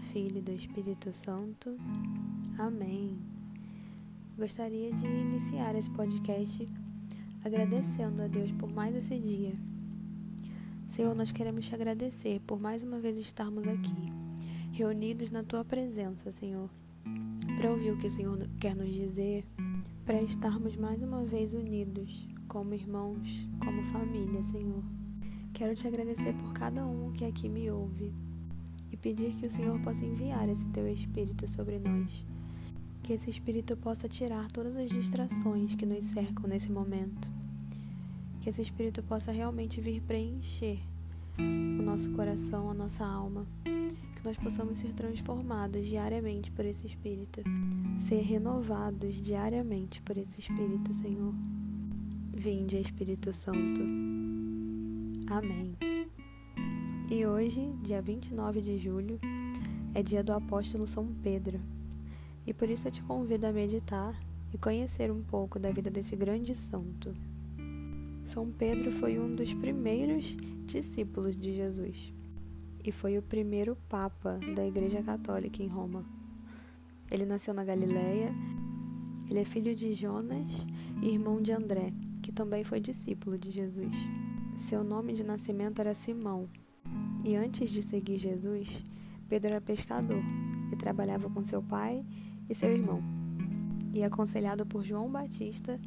Filho e do Espírito Santo. Amém. Gostaria de iniciar esse podcast agradecendo a Deus por mais esse dia. Senhor, nós queremos te agradecer por mais uma vez estarmos aqui, reunidos na tua presença, Senhor, para ouvir o que o Senhor quer nos dizer, para estarmos mais uma vez unidos como irmãos, como família, Senhor. Quero te agradecer por cada um que aqui me ouve e pedir que o Senhor possa enviar esse teu Espírito sobre nós. Que esse Espírito possa tirar todas as distrações que nos cercam nesse momento. Que esse Espírito possa realmente vir preencher o nosso coração, a nossa alma. Que nós possamos ser transformados diariamente por esse Espírito. Ser renovados diariamente por esse Espírito, Senhor. Vinde, Espírito Santo. Amém. E hoje, dia 29 de julho, é dia do apóstolo São Pedro. E por isso eu te convido a meditar e conhecer um pouco da vida desse grande santo. São Pedro foi um dos primeiros discípulos de Jesus e foi o primeiro papa da Igreja Católica em Roma. Ele nasceu na Galileia. Ele é filho de Jonas e irmão de André, que também foi discípulo de Jesus. Seu nome de nascimento era Simão e antes de seguir Jesus, Pedro era pescador e trabalhava com seu pai e seu irmão. E aconselhado por João Batista,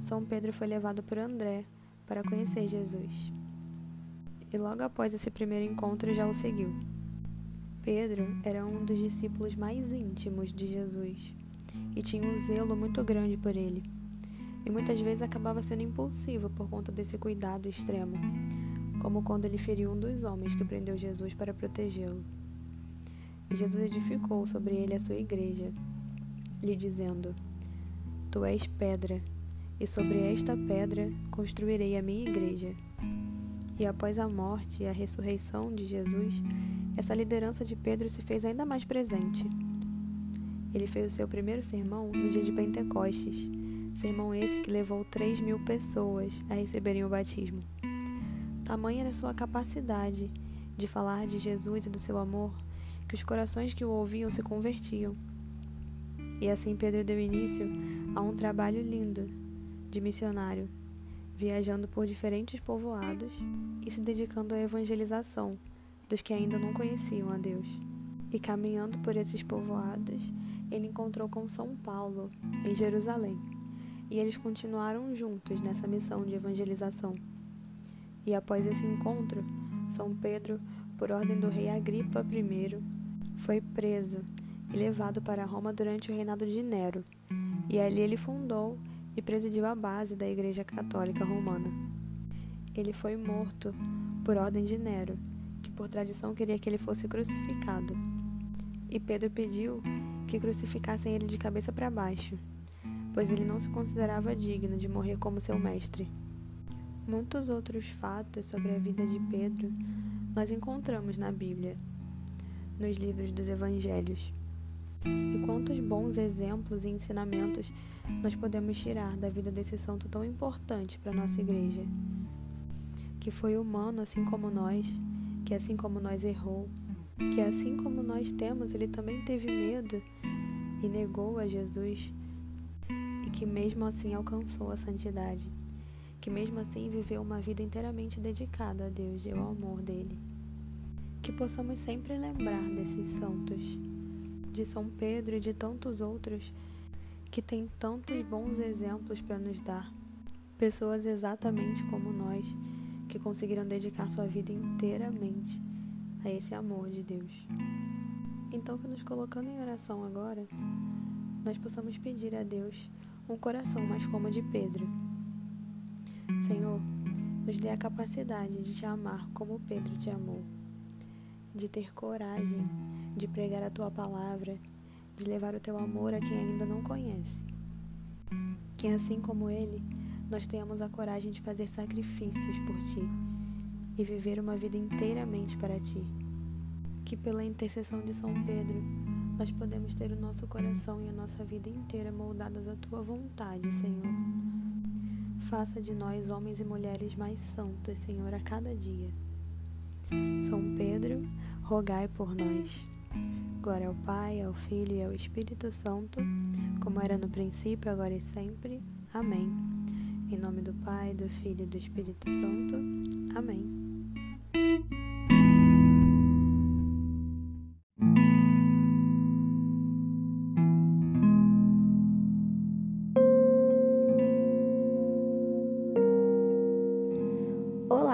São Pedro foi levado por André para conhecer Jesus. E logo após esse primeiro encontro já o seguiu. Pedro era um dos discípulos mais íntimos de Jesus e tinha um zelo muito grande por ele. E muitas vezes acabava sendo impulsivo por conta desse cuidado extremo, como quando ele feriu um dos homens que prendeu Jesus para protegê-lo. E Jesus edificou sobre ele a sua igreja, lhe dizendo: Tu és pedra, e sobre esta pedra construirei a minha igreja. E após a morte e a ressurreição de Jesus, essa liderança de Pedro se fez ainda mais presente. Ele fez o seu primeiro sermão no dia de Pentecostes, sermão esse que levou 3 mil pessoas a receberem o batismo. Tamanha era sua capacidade de falar de Jesus e do seu amor, que os corações que o ouviam se convertiam. E assim Pedro deu início a um trabalho lindo de missionário, viajando por diferentes povoados e se dedicando à evangelização dos que ainda não conheciam a Deus. E caminhando por esses povoados, ele encontrou com São Paulo, em Jerusalém, e eles continuaram juntos nessa missão de evangelização. E após esse encontro, São Pedro, por ordem do rei Agripa I, foi preso e levado para Roma durante o reinado de Nero, e ali ele fundou e presidiu a base da Igreja Católica Romana. Ele foi morto por ordem de Nero, que por tradição queria que ele fosse crucificado. E Pedro pediu que crucificassem ele de cabeça para baixo, pois ele não se considerava digno de morrer como seu mestre. Muitos outros fatos sobre a vida de Pedro nós encontramos na Bíblia, nos livros dos Evangelhos. E quantos bons exemplos e ensinamentos nós podemos tirar da vida desse santo tão importante para a nossa igreja? Que foi humano assim como nós, que assim como nós errou, que assim como nós temos, ele também teve medo e negou a Jesus, e que mesmo assim alcançou a santidade que mesmo assim viveu uma vida inteiramente dedicada a Deus e ao amor dele. Que possamos sempre lembrar desses santos, de São Pedro e de tantos outros que têm tantos bons exemplos para nos dar. Pessoas exatamente como nós, que conseguiram dedicar sua vida inteiramente a esse amor de Deus. Então, que nos colocando em oração agora, nós possamos pedir a Deus um coração mais como o de Pedro Senhor, nos dê a capacidade de te amar como Pedro te amou de ter coragem de pregar a tua palavra, de levar o teu amor a quem ainda não conhece. Que assim como ele, nós tenhamos a coragem de fazer sacrifícios por ti e viver uma vida inteiramente para ti. Que pela intercessão de São Pedro, nós podemos ter o nosso coração e a nossa vida inteira moldadas à tua vontade, Senhor. Faça de nós homens e mulheres mais santos, Senhor, a cada dia. São Pedro, rogai por nós. Glória ao Pai, ao Filho e ao Espírito Santo, como era no princípio, agora e sempre. Amém. Em nome do Pai, do Filho e do Espírito Santo. Amém.